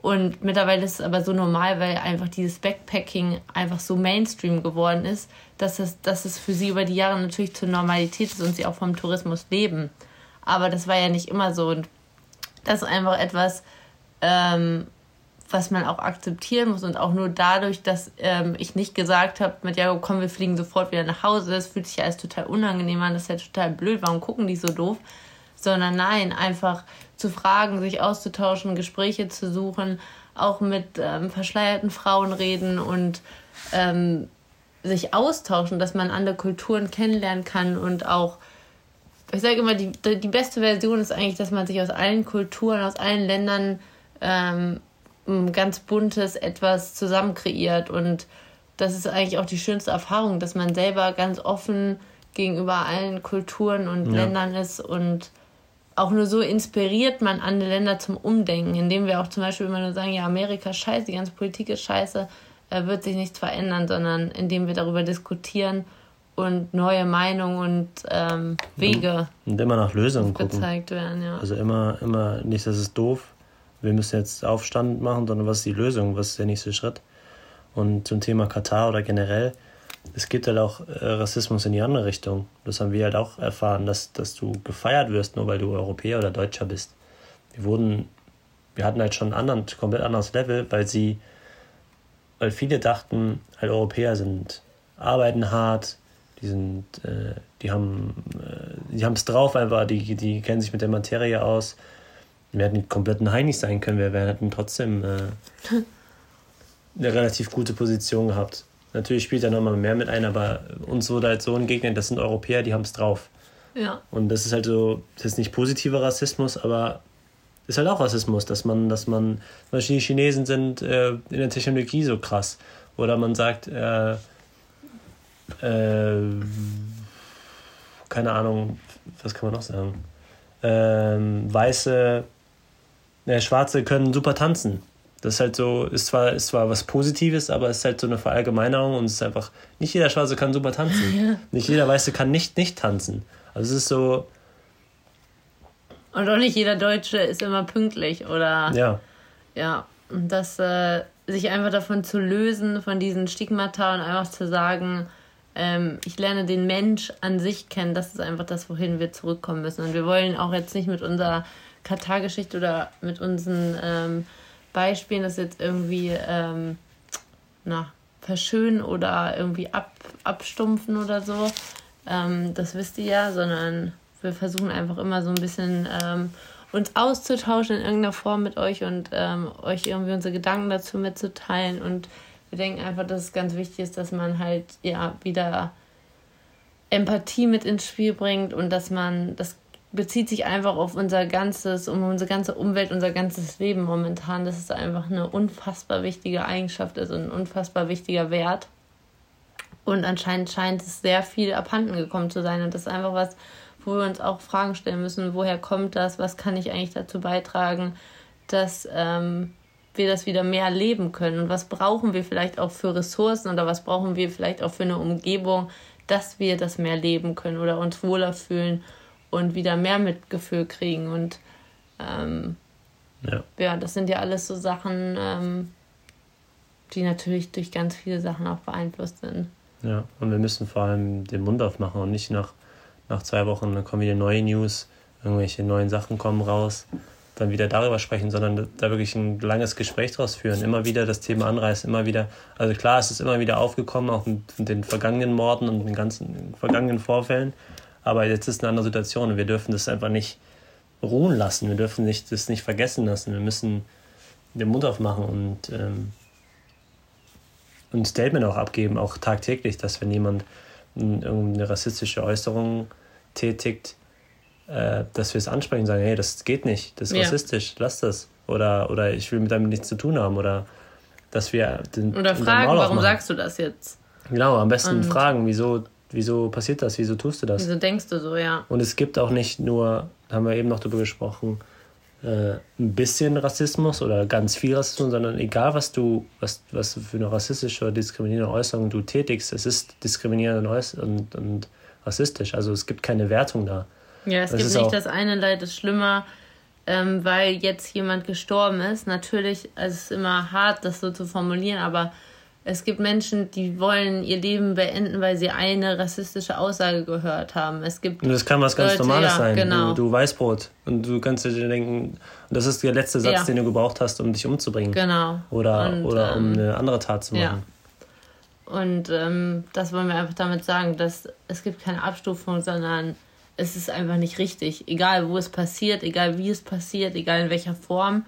[SPEAKER 2] Und mittlerweile ist es aber so normal, weil einfach dieses Backpacking einfach so Mainstream geworden ist, dass es, dass es für sie über die Jahre natürlich zur Normalität ist und sie auch vom Tourismus leben. Aber das war ja nicht immer so. Und das ist einfach etwas, ähm, was man auch akzeptieren muss und auch nur dadurch, dass ähm, ich nicht gesagt habe, mit ja, komm, wir fliegen sofort wieder nach Hause. Das fühlt sich ja alles total unangenehm an, das ist ja total blöd, warum gucken die so doof? Sondern nein, einfach zu fragen, sich auszutauschen, Gespräche zu suchen, auch mit ähm, verschleierten Frauen reden und ähm, sich austauschen, dass man andere Kulturen kennenlernen kann und auch, ich sage immer, die, die beste Version ist eigentlich, dass man sich aus allen Kulturen, aus allen Ländern ähm, ein ganz buntes etwas zusammen kreiert und das ist eigentlich auch die schönste Erfahrung, dass man selber ganz offen gegenüber allen Kulturen und ja. Ländern ist und auch nur so inspiriert man andere Länder zum Umdenken, indem wir auch zum Beispiel immer nur sagen, ja, Amerika ist scheiße, die ganze Politik ist scheiße, äh, wird sich nichts verändern, sondern indem wir darüber diskutieren und neue Meinungen und ähm, Wege
[SPEAKER 1] und immer nach Lösungen gezeigt gucken. werden. Ja. Also immer, immer nicht, das ist doof, wir müssen jetzt Aufstand machen, sondern was ist die Lösung, was ist der nächste Schritt? Und zum Thema Katar oder generell, es gibt halt auch äh, Rassismus in die andere Richtung. Das haben wir halt auch erfahren, dass, dass du gefeiert wirst, nur weil du Europäer oder Deutscher bist. Wir wurden, wir hatten halt schon ein anderen, komplett anderes Level, weil sie, weil viele dachten, halt Europäer sind, arbeiten hart, die sind, äh, die haben, äh, die haben es drauf einfach, die, die kennen sich mit der Materie aus. Wir hätten kompletten Heinig sein können, wir hätten trotzdem äh, (laughs) eine relativ gute Position gehabt. Natürlich spielt er nochmal mehr mit ein, aber uns wurde halt so entgegnet, das sind Europäer, die haben es drauf. Ja. Und das ist halt so, das ist nicht positiver Rassismus, aber ist halt auch Rassismus, dass man, dass man, zum Beispiel die Chinesen sind äh, in der Technologie so krass. Oder man sagt, äh, äh, keine Ahnung, was kann man noch sagen? Ähm, weiße, äh, Schwarze können super tanzen. Das ist halt so, ist zwar, ist zwar was Positives, aber es ist halt so eine Verallgemeinerung und es ist einfach, nicht jeder Schwarze kann super tanzen. (laughs) Ja. Nicht jeder Weiße kann nicht nicht tanzen. Also es ist so.
[SPEAKER 2] Und auch nicht jeder Deutsche ist immer pünktlich, oder? Ja. Ja. Und das, äh, sich einfach davon zu lösen, von diesen Stigmata und einfach zu sagen, ähm, ich lerne den Mensch an sich kennen, das ist einfach das, wohin wir zurückkommen müssen. Und wir wollen auch jetzt nicht mit unserer Katar-Geschichte oder mit unseren ähm, Beispielen das jetzt irgendwie ähm, na, verschönen oder irgendwie ab, abstumpfen oder so. Ähm, das wisst ihr ja, sondern wir versuchen einfach immer so ein bisschen ähm, uns auszutauschen in irgendeiner Form mit euch und ähm, euch irgendwie unsere Gedanken dazu mitzuteilen. Und wir denken einfach, dass es ganz wichtig ist, dass man halt ja wieder Empathie mit ins Spiel bringt und dass man das bezieht sich einfach auf unser ganzes, um unsere ganze Umwelt, unser ganzes Leben momentan, dass es einfach eine unfassbar wichtige Eigenschaft ist und ein unfassbar wichtiger Wert. Und anscheinend scheint es sehr viel abhanden gekommen zu sein. Und das ist einfach was, wo wir uns auch Fragen stellen müssen, woher kommt das, was kann ich eigentlich dazu beitragen, dass ähm, wir das wieder mehr leben können und was brauchen wir vielleicht auch für Ressourcen oder was brauchen wir vielleicht auch für eine Umgebung, dass wir das mehr leben können oder uns wohler fühlen und wieder mehr Mitgefühl kriegen. Und ähm, ja. ja, das sind ja alles so Sachen, ähm, die natürlich durch ganz viele Sachen auch beeinflusst sind.
[SPEAKER 1] Ja, und wir müssen vor allem den Mund aufmachen und nicht nach, nach zwei Wochen, dann kommen wieder neue News, irgendwelche neuen Sachen kommen raus. dann wieder darüber sprechen, sondern da wirklich ein langes Gespräch draus führen, immer wieder das Thema anreißen, immer wieder, also klar, es ist immer wieder aufgekommen, auch mit den vergangenen Morden und den ganzen vergangenen Vorfällen, aber jetzt ist eine andere Situation und wir dürfen das einfach nicht ruhen lassen, wir dürfen nicht, das nicht vergessen lassen, wir müssen den Mund aufmachen und ähm, ein Statement auch abgeben, auch tagtäglich, dass wenn jemand irgendeine rassistische Äußerung tätigt, äh, dass wir es ansprechen, sagen, hey, das geht nicht, das ist ja. rassistisch, lass das. Oder, oder ich will mit damit nichts zu tun haben. Oder dass wir den.
[SPEAKER 2] Oder fragen, warum sagst du das jetzt?
[SPEAKER 1] Genau, am besten Und fragen, wieso, wieso passiert das, wieso tust du das?
[SPEAKER 2] Wieso denkst du so, ja.
[SPEAKER 1] Und es gibt auch nicht nur, da haben wir eben noch darüber gesprochen, äh, ein bisschen Rassismus oder ganz viel Rassismus, sondern egal was du, was, was für eine rassistische oder diskriminierende Äußerung du tätigst, es ist diskriminierend und, und, und rassistisch. Also es gibt keine Wertung da.
[SPEAKER 2] Ja, es das gibt nicht das eine Leid ist schlimmer, ähm, weil jetzt jemand gestorben ist. Natürlich es ist immer hart, das so zu formulieren, aber es gibt Menschen, die wollen ihr Leben beenden, weil sie eine rassistische Aussage gehört haben. Es gibt
[SPEAKER 1] und das kann was ganz Leute, Normales ja, sein. Genau. Du, du Weißbrot. Und du kannst dir denken, das ist der letzte Satz, ja. den du gebraucht hast, um dich umzubringen. Genau. Oder, und, oder um ähm, eine andere Tat zu machen. Ja.
[SPEAKER 2] Und ähm, das wollen wir einfach damit sagen, dass es gibt keine Abstufung, sondern es ist einfach nicht richtig. Egal wo es passiert, egal wie es passiert, egal in welcher Form,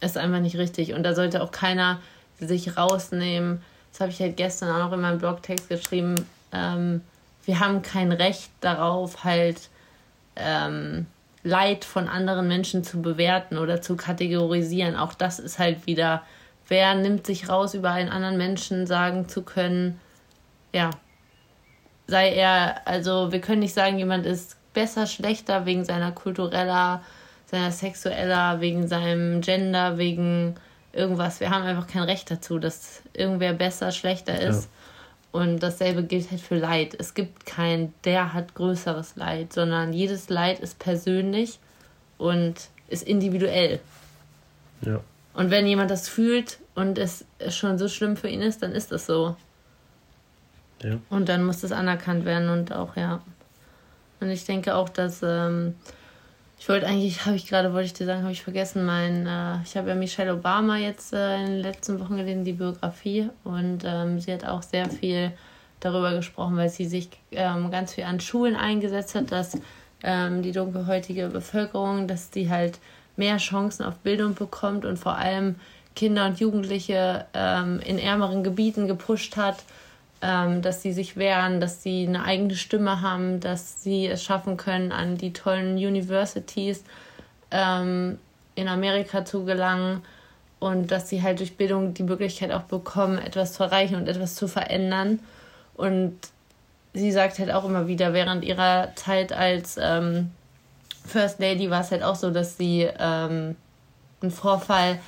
[SPEAKER 2] es ist einfach nicht richtig. Und da sollte auch keiner sich rausnehmen. Das habe ich halt gestern auch noch in meinem Blogtext geschrieben. Ähm, wir haben kein Recht darauf, halt ähm, Leid von anderen Menschen zu bewerten oder zu kategorisieren. Auch das ist halt wieder, wer nimmt sich raus, über einen anderen Menschen sagen zu können, ja, sei er, also wir können nicht sagen, jemand ist besser, schlechter wegen seiner kultureller, seiner sexueller, wegen seinem Gender, wegen irgendwas. Wir haben einfach kein Recht dazu, dass irgendwer besser, schlechter ist. Ja. Und dasselbe gilt halt für Leid. Es gibt kein, der hat größeres Leid, sondern jedes Leid ist persönlich und ist individuell. Ja. Und wenn jemand das fühlt und es schon so schlimm für ihn ist, dann ist das so. Ja. Und dann muss das anerkannt werden und auch, ja. Und ich denke auch, dass ähm, ich wollte eigentlich, habe ich gerade, wollte ich dir sagen, habe ich vergessen, mein, äh, ich habe ja Michelle Obama jetzt äh, in den letzten Wochen gelesen, die Biografie. Und ähm, sie hat auch sehr viel darüber gesprochen, weil sie sich ähm, ganz viel an Schulen eingesetzt hat, dass ähm, die dunkelhäutige Bevölkerung, dass die halt mehr Chancen auf Bildung bekommt und vor allem Kinder und Jugendliche ähm, in ärmeren Gebieten gepusht hat ähm, dass sie sich wehren, dass sie eine eigene Stimme haben, dass sie es schaffen können, an die tollen Universities ähm, in Amerika zu gelangen und dass sie halt durch Bildung die Möglichkeit auch bekommen, etwas zu erreichen und etwas zu verändern. Und sie sagt halt auch immer wieder, während ihrer Zeit als ähm, First Lady war es halt auch so, dass sie ähm, einen Vorfall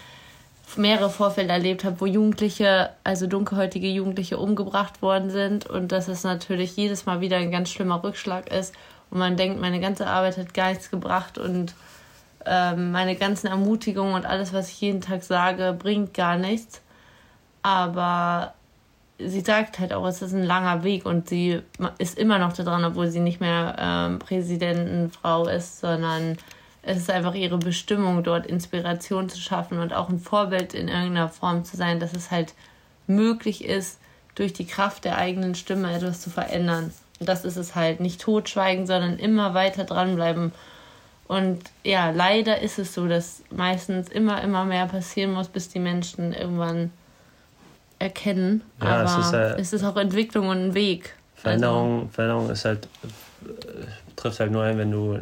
[SPEAKER 2] mehrere Vorfälle erlebt habe, wo Jugendliche, also dunkelhäutige Jugendliche umgebracht worden sind und dass es natürlich jedes Mal wieder ein ganz schlimmer Rückschlag ist und man denkt, meine ganze Arbeit hat gar nichts gebracht und ähm, meine ganzen Ermutigungen und alles, was ich jeden Tag sage, bringt gar nichts. Aber sie sagt halt auch, es ist ein langer Weg und sie ist immer noch da dran, obwohl sie nicht mehr ähm, Präsidentenfrau ist, sondern es ist einfach ihre Bestimmung, dort Inspiration zu schaffen und auch ein Vorbild in irgendeiner Form zu sein, dass es halt möglich ist, durch die Kraft der eigenen Stimme etwas zu verändern. Und das ist es halt. Nicht totschweigen, sondern immer weiter dranbleiben. Und ja, leider ist es so, dass meistens immer, immer mehr passieren muss, bis die Menschen irgendwann erkennen. Ja, Aber es ist, äh, es ist auch Entwicklung und ein Weg.
[SPEAKER 1] Veränderung, also, Veränderung ist halt, äh, trifft halt nur ein, wenn du,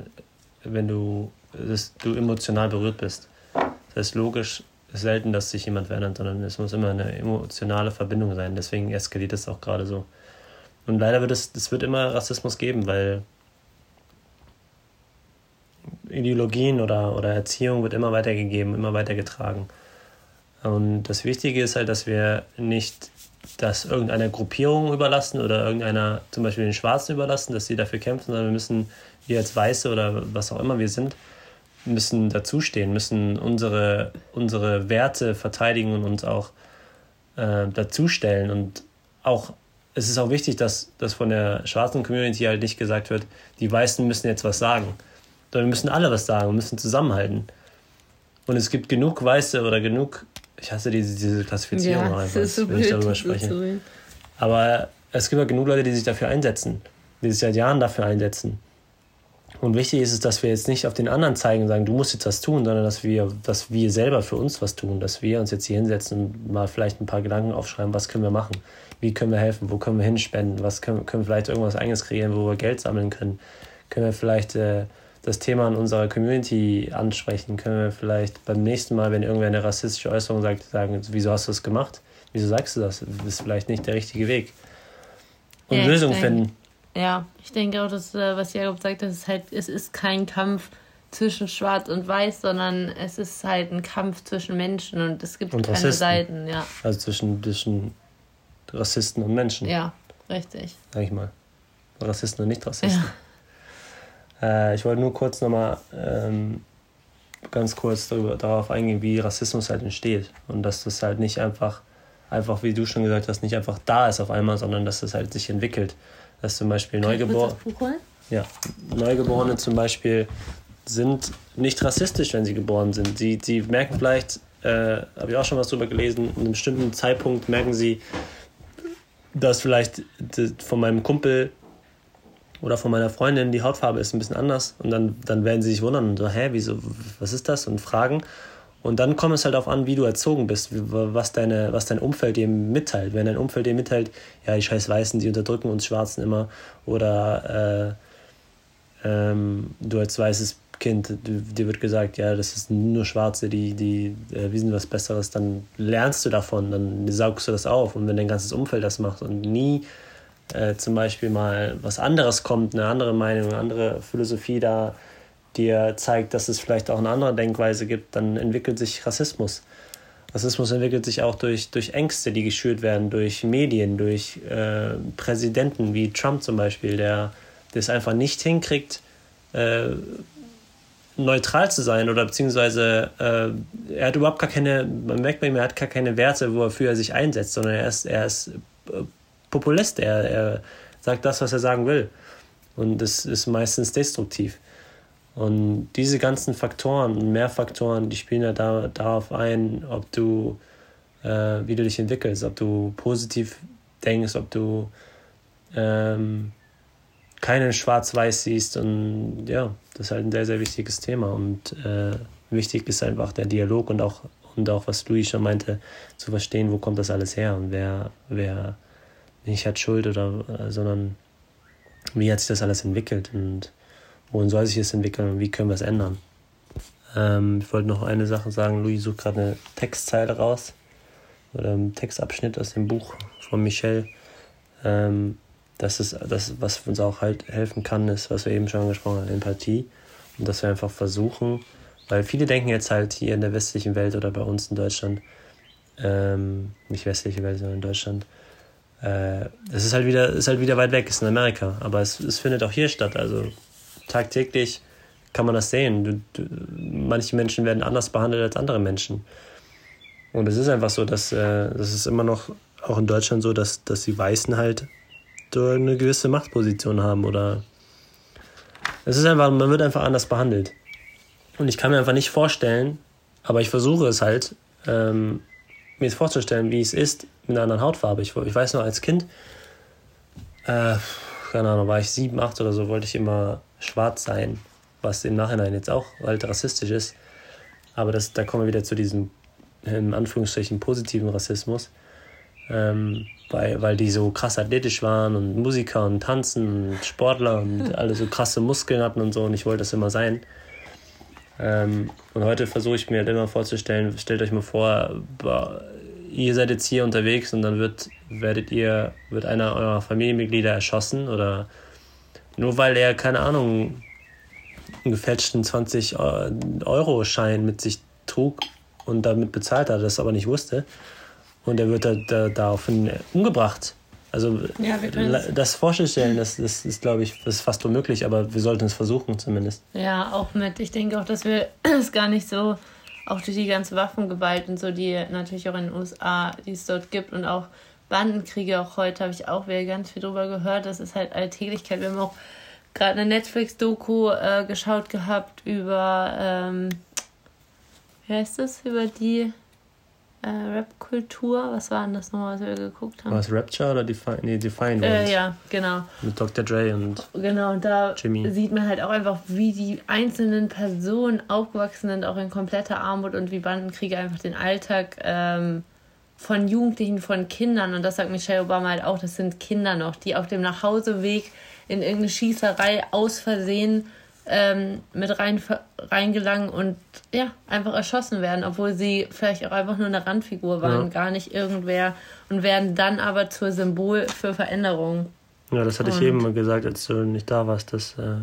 [SPEAKER 1] wenn du dass du emotional berührt bist. Das ist logisch selten, dass sich jemand verändert, sondern es muss immer eine emotionale Verbindung sein. Deswegen eskaliert es auch gerade so. Und leider wird es, es wird immer Rassismus geben, weil Ideologien oder, oder Erziehung wird immer weitergegeben, immer weitergetragen. Und das Wichtige ist halt, dass wir nicht das irgendeiner Gruppierung überlassen oder irgendeiner, zum Beispiel den Schwarzen überlassen, dass sie dafür kämpfen, sondern wir müssen, wir als Weiße oder was auch immer wir sind, müssen dazustehen, müssen unsere, unsere Werte verteidigen und uns auch äh, dazustellen. Und auch, es ist auch wichtig, dass, dass von der schwarzen Community halt nicht gesagt wird, die Weißen müssen jetzt was sagen. Sondern wir müssen alle was sagen, wir müssen zusammenhalten. Und es gibt genug Weiße oder genug, ich hasse diese, diese Klassifizierung ja, einfach, so wenn ich darüber spreche. So Aber es gibt ja genug Leute, die sich dafür einsetzen, die sich seit Jahren dafür einsetzen. Und wichtig ist es, dass wir jetzt nicht auf den anderen zeigen und sagen, du musst jetzt was tun, sondern dass wir, dass wir selber für uns was tun, dass wir uns jetzt hier hinsetzen und mal vielleicht ein paar Gedanken aufschreiben, was können wir machen, wie können wir helfen, wo können wir hinspenden, was können, können wir vielleicht irgendwas eigenes kreieren, wo wir Geld sammeln können, können wir vielleicht äh, das Thema in unserer Community ansprechen, können wir vielleicht beim nächsten Mal, wenn irgendwer eine rassistische Äußerung sagt, sagen, wieso hast du das gemacht, wieso sagst du das, das ist vielleicht nicht der richtige Weg. Und
[SPEAKER 2] ja, Lösungen finden ja, ich denke auch, dass, äh, was Jakob sagt, das ist halt, es ist kein Kampf zwischen Schwarz und Weiß, sondern es ist halt ein Kampf zwischen Menschen und es gibt und keine Rassisten.
[SPEAKER 1] Seiten, ja. Also zwischen, zwischen Rassisten und Menschen.
[SPEAKER 2] Ja, richtig.
[SPEAKER 1] Sag ich mal. Rassisten und Nicht-Rassisten. Ja. Äh, ich wollte nur kurz nochmal ähm, ganz kurz darüber, darauf eingehen, wie Rassismus halt entsteht. Und dass das halt nicht einfach, einfach, wie du schon gesagt hast, nicht einfach da ist auf einmal, sondern dass das halt sich entwickelt dass zum Beispiel Neugeborene. Ja, Neugeborene zum Beispiel sind nicht rassistisch, wenn sie geboren sind. Sie, sie merken vielleicht, äh, habe ich auch schon was drüber gelesen, in einem bestimmten Zeitpunkt merken sie, dass vielleicht von meinem Kumpel oder von meiner Freundin die Hautfarbe ist ein bisschen anders und dann, dann werden sie sich wundern und so, hä, wieso, was ist das? Und fragen. Und dann kommt es halt auch an, wie du erzogen bist, was, deine, was dein Umfeld dir mitteilt. Wenn dein Umfeld dir mitteilt, ja, die scheiß Weißen, die unterdrücken uns Schwarzen immer, oder äh, ähm, du als weißes Kind, dir wird gesagt, ja, das ist nur Schwarze, die, die äh, wissen was Besseres, dann lernst du davon, dann saugst du das auf. Und wenn dein ganzes Umfeld das macht und nie äh, zum Beispiel mal was anderes kommt, eine andere Meinung, eine andere Philosophie da dir zeigt, dass es vielleicht auch eine andere Denkweise gibt, dann entwickelt sich Rassismus. Rassismus entwickelt sich auch durch, durch Ängste, die geschürt werden, durch Medien, durch äh, Präsidenten wie Trump zum Beispiel, der es einfach nicht hinkriegt, äh, neutral zu sein oder beziehungsweise äh, er hat überhaupt gar keine, man merkt bei ihm, er hat gar keine Werte, wofür er sich einsetzt, sondern er ist, er ist äh, Populist, er, er sagt das, was er sagen will. Und das ist meistens destruktiv. Und diese ganzen Faktoren mehr Faktoren, die spielen ja da, darauf ein, ob du, äh, wie du dich entwickelst, ob du positiv denkst, ob du ähm, keinen Schwarz-Weiß siehst. Und ja, das ist halt ein sehr, sehr wichtiges Thema. Und äh, wichtig ist einfach der Dialog und auch, und auch, was Louis schon meinte, zu verstehen, wo kommt das alles her und wer, wer nicht hat Schuld oder, sondern wie hat sich das alles entwickelt. Und wohin soll sich das entwickeln und wie können wir es ändern. Ähm, ich wollte noch eine Sache sagen. Louis sucht gerade eine Textzeile raus oder einen Textabschnitt aus dem Buch von Michel. Ähm, das ist das, was uns auch halt helfen kann, ist, was wir eben schon angesprochen haben, Empathie. Und dass wir einfach versuchen, weil viele denken jetzt halt hier in der westlichen Welt oder bei uns in Deutschland, ähm, nicht westliche Welt, sondern in Deutschland, äh, es ist halt wieder, ist halt wieder weit weg, ist in Amerika, aber es, es findet auch hier statt. Also tagtäglich kann man das sehen. Du, du, manche Menschen werden anders behandelt als andere Menschen. Und es ist einfach so, dass äh, das ist immer noch auch in Deutschland so, dass, dass die Weißen halt so eine gewisse Machtposition haben oder es ist einfach, man wird einfach anders behandelt. Und ich kann mir einfach nicht vorstellen, aber ich versuche es halt, ähm, mir vorzustellen, wie es ist mit einer anderen Hautfarbe. Ich, ich weiß noch als Kind, äh, keine Ahnung, war ich sieben, acht oder so, wollte ich immer schwarz sein, was im Nachhinein jetzt auch halt rassistisch ist. Aber das, da kommen wir wieder zu diesem, in Anführungsstrichen, positiven Rassismus. Ähm, weil, weil die so krass athletisch waren und Musiker und Tanzen und Sportler und (laughs) alle so krasse Muskeln hatten und so und ich wollte das immer sein. Ähm, und heute versuche ich mir halt immer vorzustellen, stellt euch mal vor, ihr seid jetzt hier unterwegs und dann wird, werdet ihr, wird einer eurer Familienmitglieder erschossen oder nur weil er, keine Ahnung, einen gefälschten 20-Euro-Schein mit sich trug und damit bezahlt hat, das aber nicht wusste. Und er wird da, da, daraufhin umgebracht. Also ja, das vorzustellen, das, das ist, glaube ich, das ist fast unmöglich, aber wir sollten es versuchen zumindest.
[SPEAKER 2] Ja, auch mit, ich denke auch, dass wir (clears throat) es gar nicht so, auch durch die ganze Waffengewalt und so, die natürlich auch in den USA, die es dort gibt und auch Bandenkriege auch heute, habe ich auch wieder ganz viel drüber gehört. Das ist halt Alltäglichkeit. Wir haben auch gerade eine Netflix-Doku äh, geschaut gehabt über, ähm, wie heißt das, über die äh, Rap-Kultur. Was war denn das nochmal, was wir geguckt haben?
[SPEAKER 1] War es Rapture oder Define? Nee, Define
[SPEAKER 2] äh, Ja, genau.
[SPEAKER 1] Mit Dr. Dre und
[SPEAKER 2] Genau, und da Jimmy. sieht man halt auch einfach, wie die einzelnen Personen aufgewachsen sind, auch in kompletter Armut und wie Bandenkriege einfach den Alltag ähm, von Jugendlichen, von Kindern, und das sagt Michelle Obama halt auch, das sind Kinder noch, die auf dem Nachhauseweg in irgendeine Schießerei aus Versehen ähm, mit rein, reingelangen und ja, einfach erschossen werden, obwohl sie vielleicht auch einfach nur eine Randfigur waren, ja. gar nicht irgendwer und werden dann aber zur Symbol für Veränderung.
[SPEAKER 1] Ja, das hatte und, ich eben mal gesagt, als du nicht da warst, dass, äh,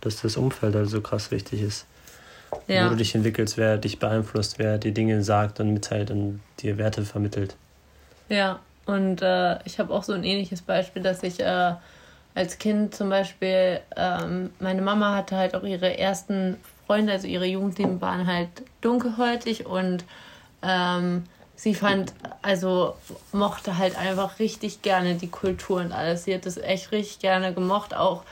[SPEAKER 1] dass das Umfeld also krass wichtig ist. Ja. Wo du dich entwickelst, wer dich beeinflusst, wer dir Dinge sagt und mitteilt und dir Werte vermittelt.
[SPEAKER 2] Ja, und äh, ich habe auch so ein ähnliches Beispiel, dass ich äh, als Kind zum Beispiel, ähm, meine Mama hatte halt auch ihre ersten Freunde, also ihre Jugendlichen waren halt dunkelhäutig und ähm, sie fand, also mochte halt einfach richtig gerne die Kultur und alles. Sie hat das echt richtig gerne gemocht, auch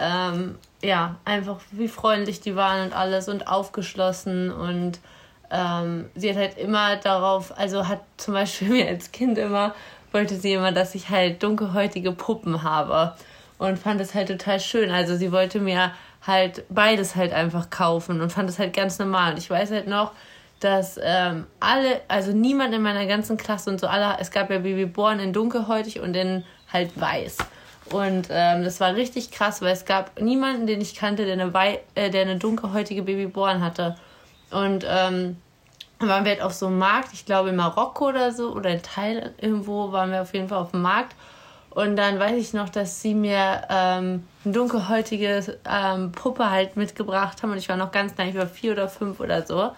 [SPEAKER 2] ähm, ja, einfach wie freundlich die waren und alles und aufgeschlossen und ähm, sie hat halt immer darauf, also hat zum Beispiel (laughs) mir als Kind immer, wollte sie immer, dass ich halt dunkelhäutige Puppen habe und fand es halt total schön. Also sie wollte mir halt beides halt einfach kaufen und fand es halt ganz normal. Und ich weiß halt noch, dass ähm, alle, also niemand in meiner ganzen Klasse und so alle, es gab ja Baby Born in dunkelhäutig und in halt weiß. Und ähm, das war richtig krass, weil es gab niemanden, den ich kannte, der eine, Wei äh, der eine dunkelhäutige Babyborn hatte. Und ähm, waren wir halt auf so einem Markt, ich glaube in Marokko oder so, oder in Thailand irgendwo waren wir auf jeden Fall auf dem Markt. Und dann weiß ich noch, dass sie mir ähm, eine dunkelhäutige ähm, Puppe halt mitgebracht haben. Und ich war noch ganz klein, ich war vier oder fünf oder so. Und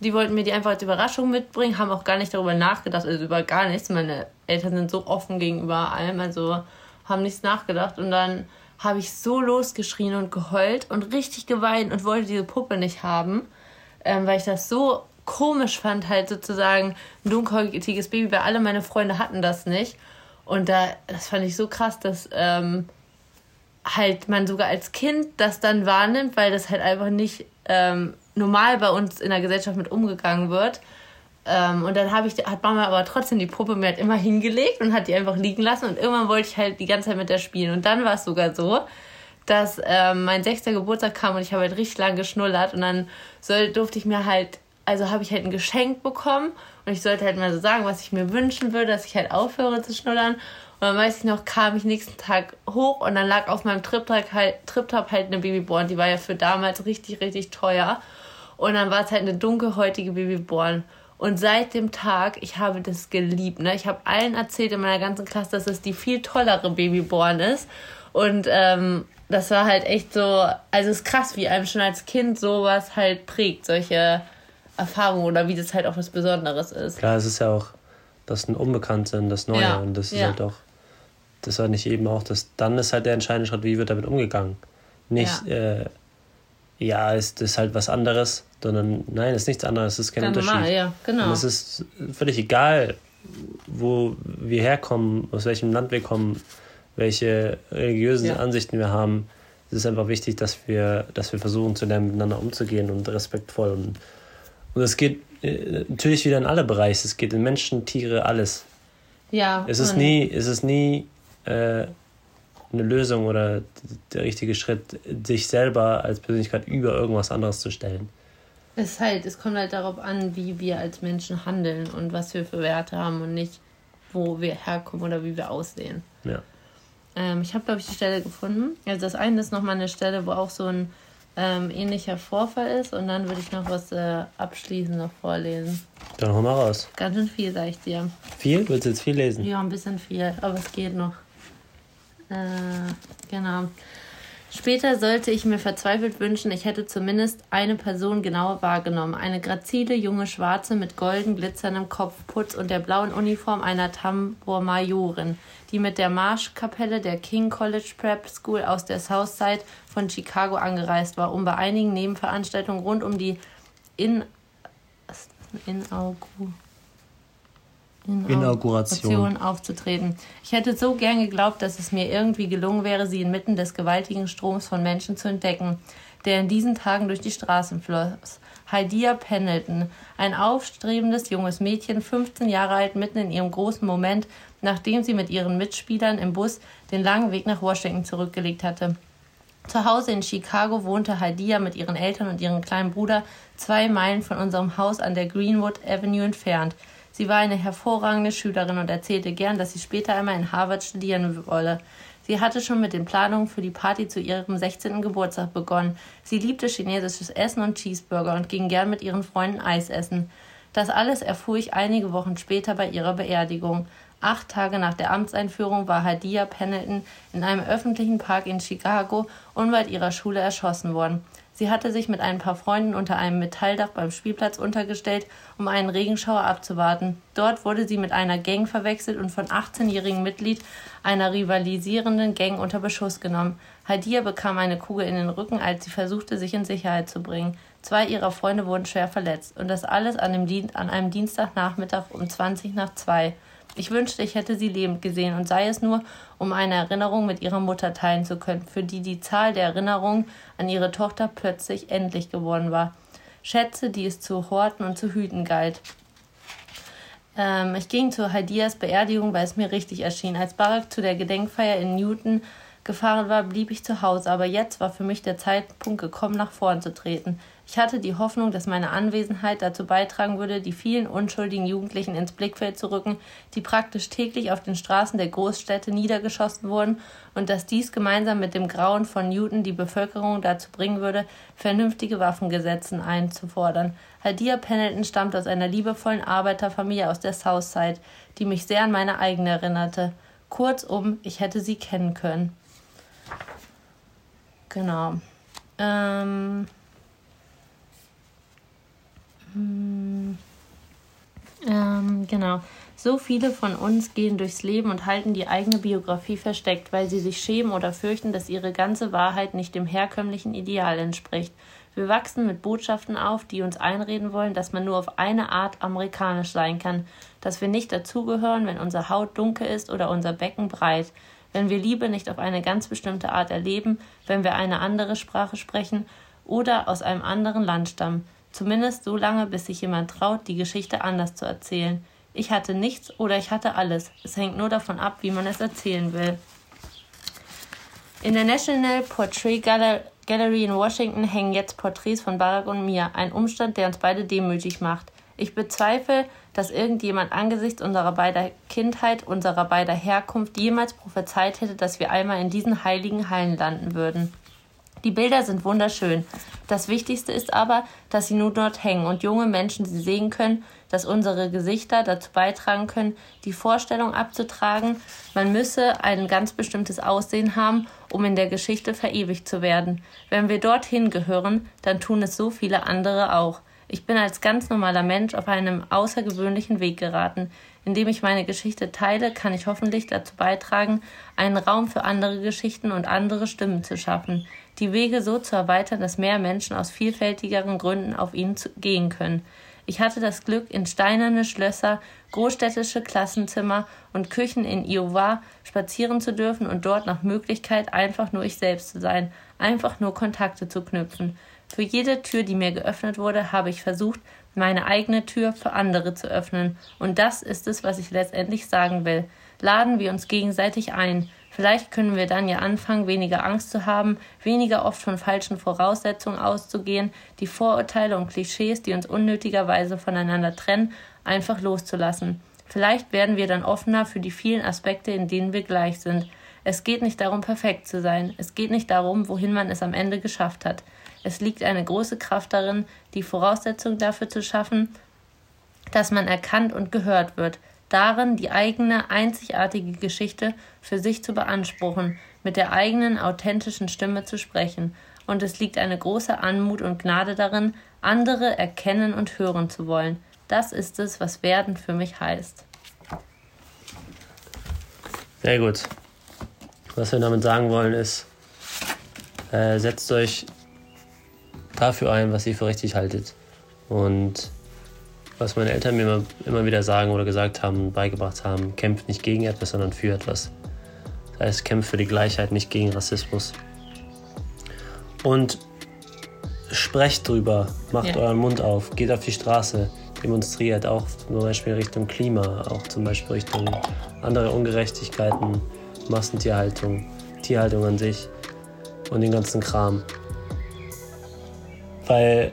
[SPEAKER 2] die wollten mir die einfach als Überraschung mitbringen, haben auch gar nicht darüber nachgedacht, also über gar nichts. Meine Eltern sind so offen gegenüber allem, also haben nichts nachgedacht. Und dann habe ich so losgeschrien und geheult und richtig geweint und wollte diese Puppe nicht haben, ähm, weil ich das so komisch fand, halt sozusagen ein dunkelhäutiges Baby, weil alle meine Freunde hatten das nicht. Und da, das fand ich so krass, dass ähm, halt man sogar als Kind das dann wahrnimmt, weil das halt einfach nicht ähm, normal bei uns in der Gesellschaft mit umgegangen wird. Ähm, und dann ich, hat Mama aber trotzdem die Puppe mir halt immer hingelegt und hat die einfach liegen lassen. Und irgendwann wollte ich halt die ganze Zeit mit der spielen. Und dann war es sogar so, dass ähm, mein sechster Geburtstag kam und ich habe halt richtig lang geschnullert. Und dann soll, durfte ich mir halt, also habe ich halt ein Geschenk bekommen. Und ich sollte halt mal so sagen, was ich mir wünschen würde, dass ich halt aufhöre zu schnullern. Und dann weiß ich noch, kam ich nächsten Tag hoch und dann lag auf meinem Trip-Top halt, Trip halt eine Babyborn. Die war ja für damals richtig, richtig teuer. Und dann war es halt eine dunkelhäutige Babyborn. Und seit dem Tag, ich habe das geliebt. Ne? Ich habe allen erzählt in meiner ganzen Klasse, dass es die viel tollere Babyborn ist. Und ähm, das war halt echt so, also es ist krass, wie einem schon als Kind sowas halt prägt, solche Erfahrungen oder wie das halt auch was Besonderes ist.
[SPEAKER 1] Klar, es ist ja auch das ein Unbekannte und das Neue. Ja. Und das ist ja. halt auch, das war nicht eben auch das, dann ist halt der entscheidende Schritt, wie wird damit umgegangen. Nicht, ja, äh, ja ist das halt was anderes sondern nein, es ist nichts anderes, es ist kein Ganz Unterschied. Normal, ja, genau. Und es ist völlig egal, wo wir herkommen, aus welchem Land wir kommen, welche religiösen ja. Ansichten wir haben. Es ist einfach wichtig, dass wir, dass wir versuchen, zu lernen, miteinander umzugehen und respektvoll. Und, und es geht äh, natürlich wieder in alle Bereiche. Es geht in Menschen, Tiere, alles. Ja. Es ist nie, es ist nie äh, eine Lösung oder der richtige Schritt, sich selber als Persönlichkeit über irgendwas anderes zu stellen.
[SPEAKER 2] Es, halt, es kommt halt darauf an, wie wir als Menschen handeln und was wir für Werte haben und nicht, wo wir herkommen oder wie wir aussehen. Ja. Ähm, ich habe, glaube ich, die Stelle gefunden. Also das eine ist nochmal eine Stelle, wo auch so ein ähm, ähnlicher Vorfall ist und dann würde ich noch was äh, abschließend noch vorlesen.
[SPEAKER 1] Dann hol mal raus.
[SPEAKER 2] Ganz schön viel, sag ich dir.
[SPEAKER 1] Viel? Willst du jetzt viel lesen?
[SPEAKER 2] Ja, ein bisschen viel, aber es geht noch. Äh, genau. Später sollte ich mir verzweifelt wünschen, ich hätte zumindest eine Person genauer wahrgenommen. Eine grazile junge Schwarze mit golden glitzerndem Kopfputz und der blauen Uniform einer Tambour-Majorin, die mit der Marschkapelle der King College Prep School aus der Southside von Chicago angereist war, um bei einigen Nebenveranstaltungen rund um die In Inauguration Inauguration aufzutreten. Ich hätte so gern geglaubt, dass es mir irgendwie gelungen wäre, sie inmitten des gewaltigen Stroms von Menschen zu entdecken, der in diesen Tagen durch die Straßen floss. Haidia Pendleton, ein aufstrebendes junges Mädchen, 15 Jahre alt, mitten in ihrem großen Moment, nachdem sie mit ihren Mitspielern im Bus den langen Weg nach Washington zurückgelegt hatte. Zu Hause in Chicago wohnte Haidia mit ihren Eltern und ihrem kleinen Bruder zwei Meilen von unserem Haus an der Greenwood Avenue entfernt. Sie war eine hervorragende Schülerin und erzählte gern, dass sie später einmal in Harvard studieren wolle. Sie hatte schon mit den Planungen für die Party zu ihrem 16. Geburtstag begonnen. Sie liebte chinesisches Essen und Cheeseburger und ging gern mit ihren Freunden Eis essen. Das alles erfuhr ich einige Wochen später bei ihrer Beerdigung. Acht Tage nach der Amtseinführung war Hadia Pendleton in einem öffentlichen Park in Chicago unweit ihrer Schule erschossen worden. Sie hatte sich mit ein paar Freunden unter einem Metalldach beim Spielplatz untergestellt, um einen Regenschauer abzuwarten. Dort wurde sie mit einer Gang verwechselt und von 18-jährigen Mitglied einer rivalisierenden Gang unter Beschuss genommen. Hadia bekam eine Kugel in den Rücken, als sie versuchte, sich in Sicherheit zu bringen. Zwei ihrer Freunde wurden schwer verletzt. Und das alles an, dem, an einem Dienstagnachmittag um 20 nach 2. Ich wünschte, ich hätte sie lebend gesehen und sei es nur, um eine Erinnerung mit ihrer Mutter teilen zu können, für die die Zahl der Erinnerungen an ihre Tochter plötzlich endlich geworden war. Schätze, die es zu horten und zu hüten galt. Ähm, ich ging zu Haidias Beerdigung, weil es mir richtig erschien. Als Barack zu der Gedenkfeier in Newton gefahren war, blieb ich zu Hause, aber jetzt war für mich der Zeitpunkt gekommen, nach vorn zu treten. Ich hatte die Hoffnung, dass meine Anwesenheit dazu beitragen würde, die vielen unschuldigen Jugendlichen ins Blickfeld zu rücken, die praktisch täglich auf den Straßen der Großstädte niedergeschossen wurden, und dass dies gemeinsam mit dem Grauen von Newton die Bevölkerung dazu bringen würde, vernünftige Waffengesetze einzufordern. Hadia Pendleton stammt aus einer liebevollen Arbeiterfamilie aus der Southside, die mich sehr an meine eigene erinnerte. Kurzum, ich hätte sie kennen können. Genau. Ähm hm. Ähm, genau. So viele von uns gehen durchs Leben und halten die eigene Biografie versteckt, weil sie sich schämen oder fürchten, dass ihre ganze Wahrheit nicht dem herkömmlichen Ideal entspricht. Wir wachsen mit Botschaften auf, die uns einreden wollen, dass man nur auf eine Art amerikanisch sein kann, dass wir nicht dazugehören, wenn unsere Haut dunkel ist oder unser Becken breit, wenn wir Liebe nicht auf eine ganz bestimmte Art erleben, wenn wir eine andere Sprache sprechen oder aus einem anderen Land stammen. Zumindest so lange, bis sich jemand traut, die Geschichte anders zu erzählen. Ich hatte nichts oder ich hatte alles. Es hängt nur davon ab, wie man es erzählen will. In der National Portrait Gallery in Washington hängen jetzt Porträts von Barack und mir, ein Umstand, der uns beide demütig macht. Ich bezweifle, dass irgendjemand angesichts unserer beider Kindheit, unserer beider Herkunft jemals prophezeit hätte, dass wir einmal in diesen heiligen Hallen landen würden. Die Bilder sind wunderschön. Das Wichtigste ist aber, dass sie nur dort hängen und junge Menschen sie sehen können, dass unsere Gesichter dazu beitragen können, die Vorstellung abzutragen, man müsse ein ganz bestimmtes Aussehen haben, um in der Geschichte verewigt zu werden. Wenn wir dorthin gehören, dann tun es so viele andere auch. Ich bin als ganz normaler Mensch auf einem außergewöhnlichen Weg geraten. Indem ich meine Geschichte teile, kann ich hoffentlich dazu beitragen, einen Raum für andere Geschichten und andere Stimmen zu schaffen, die Wege so zu erweitern, dass mehr Menschen aus vielfältigeren Gründen auf ihn gehen können. Ich hatte das Glück, in steinerne Schlösser, großstädtische Klassenzimmer und Küchen in Iowa spazieren zu dürfen und dort nach Möglichkeit einfach nur ich selbst zu sein, einfach nur Kontakte zu knüpfen. Für jede Tür, die mir geöffnet wurde, habe ich versucht, meine eigene Tür für andere zu öffnen. Und das ist es, was ich letztendlich sagen will. Laden wir uns gegenseitig ein. Vielleicht können wir dann ja anfangen, weniger Angst zu haben, weniger oft von falschen Voraussetzungen auszugehen, die Vorurteile und Klischees, die uns unnötigerweise voneinander trennen, einfach loszulassen. Vielleicht werden wir dann offener für die vielen Aspekte, in denen wir gleich sind. Es geht nicht darum, perfekt zu sein. Es geht nicht darum, wohin man es am Ende geschafft hat. Es liegt eine große Kraft darin, die Voraussetzung dafür zu schaffen, dass man erkannt und gehört wird, darin, die eigene einzigartige Geschichte für sich zu beanspruchen, mit der eigenen authentischen Stimme zu sprechen, und es liegt eine große Anmut und Gnade darin, andere erkennen und hören zu wollen. Das ist es, was werden für mich heißt.
[SPEAKER 1] Sehr gut. Was wir damit sagen wollen ist, äh, setzt euch dafür ein, was ihr für richtig haltet. Und was meine Eltern mir immer, immer wieder sagen oder gesagt haben, beigebracht haben, kämpft nicht gegen etwas, sondern für etwas. Das heißt, kämpft für die Gleichheit, nicht gegen Rassismus. Und sprecht drüber, macht ja. euren Mund auf, geht auf die Straße, demonstriert auch zum Beispiel Richtung Klima, auch zum Beispiel Richtung andere Ungerechtigkeiten, Massentierhaltung, Tierhaltung an sich und den ganzen Kram. Weil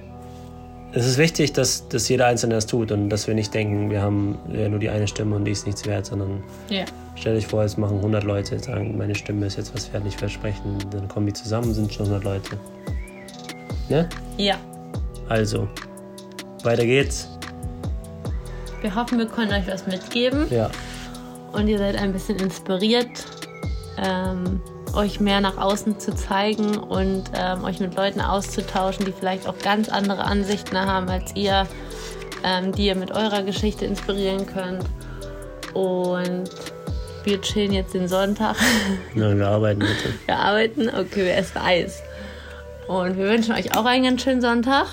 [SPEAKER 1] es ist wichtig, dass, dass jeder Einzelne das tut und dass wir nicht denken, wir haben ja nur die eine Stimme und die ist nichts wert, sondern yeah. stell dich vor, jetzt machen 100 Leute, sagen, meine Stimme ist jetzt was wert, nicht versprechen, dann kommen die zusammen, sind schon 100 Leute. Ne?
[SPEAKER 2] Ja.
[SPEAKER 1] Also, weiter geht's.
[SPEAKER 2] Wir hoffen, wir können euch was mitgeben.
[SPEAKER 1] Ja.
[SPEAKER 2] Und ihr seid ein bisschen inspiriert. Ähm, euch mehr nach außen zu zeigen und ähm, euch mit Leuten auszutauschen, die vielleicht auch ganz andere Ansichten haben als ihr, ähm, die ihr mit eurer Geschichte inspirieren könnt. Und wir chillen jetzt den Sonntag.
[SPEAKER 1] Nein, wir arbeiten bitte. (laughs)
[SPEAKER 2] Wir arbeiten? Okay, wir essen Eis. Und wir wünschen euch auch einen ganz schönen Sonntag.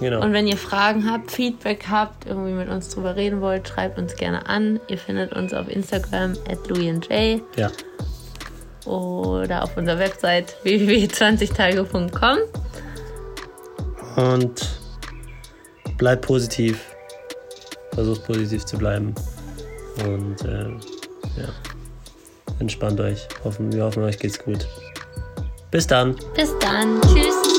[SPEAKER 2] Genau. Und wenn ihr Fragen habt, Feedback habt, irgendwie mit uns drüber reden wollt, schreibt uns gerne an. Ihr findet uns auf Instagram at louisandj.
[SPEAKER 1] Ja
[SPEAKER 2] oder auf unserer Website www.20tage.com.
[SPEAKER 1] Und bleibt positiv. Versucht positiv zu bleiben. Und äh, ja, entspannt euch. Hoffen, wir hoffen, euch geht's gut. Bis dann.
[SPEAKER 2] Bis dann. Tschüss.